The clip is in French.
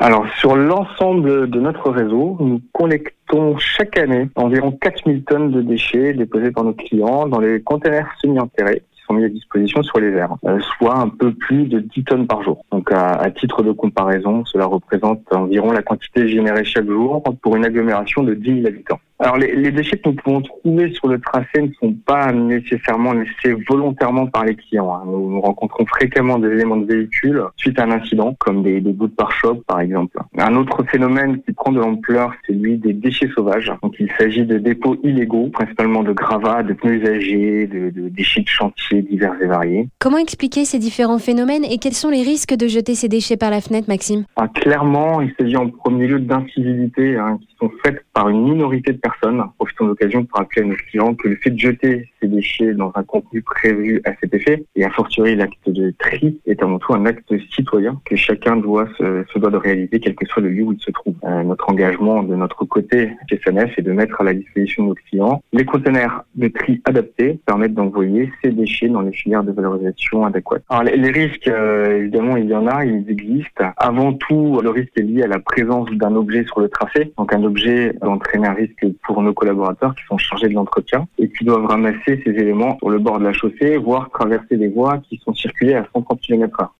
Alors sur l'ensemble de notre réseau, nous collectons chaque année environ 4000 tonnes de déchets déposés par nos clients dans les containers semi-enterrés mis à disposition sur les airs, euh, soit un peu plus de 10 tonnes par jour. Donc à, titre de comparaison, cela représente environ la quantité générée chaque jour pour une agglomération de 10 000 habitants. Alors les, les, déchets que nous pouvons trouver sur le tracé ne sont pas nécessairement laissés volontairement par les clients. Hein. Nous, nous, rencontrons fréquemment des éléments de véhicules suite à un incident, comme des, des bouts de pare-choc par exemple. Un autre phénomène qui prend de l'ampleur, c'est lui des déchets sauvages. Donc il s'agit de dépôts illégaux, principalement de gravats, de pneus usagés, de, de déchets de chantier divers et variés. Comment expliquer ces différents phénomènes et quels sont les risques de jeter ces déchets par la fenêtre, Maxime? Ah, Clairement, il s'agit en premier lieu d'incivilités hein, qui sont faites par une minorité de personnes. Profitons de l'occasion pour rappeler à nos clients que le fait de jeter ces déchets dans un contenu prévu à cet effet, et a fortiori l'acte de tri, est avant tout un acte citoyen que chacun doit se, se doit de réaliser, quel que soit le lieu où il se trouve. Euh, notre engagement de notre côté chez SNF est de mettre à la disposition de nos clients les conteneurs de tri adaptés permettent d'envoyer ces déchets dans les filières de valorisation adéquates. Alors les, risques, euh, évidemment, il y en a, ils existent. Avant tout, le risque est lié à la présence d'un objet sur le tracé, donc un objet entraîner un risque pour nos collaborateurs qui sont chargés de l'entretien et qui doivent ramasser ces éléments sur le bord de la chaussée, voire traverser des voies qui sont circulées à 130 km/h.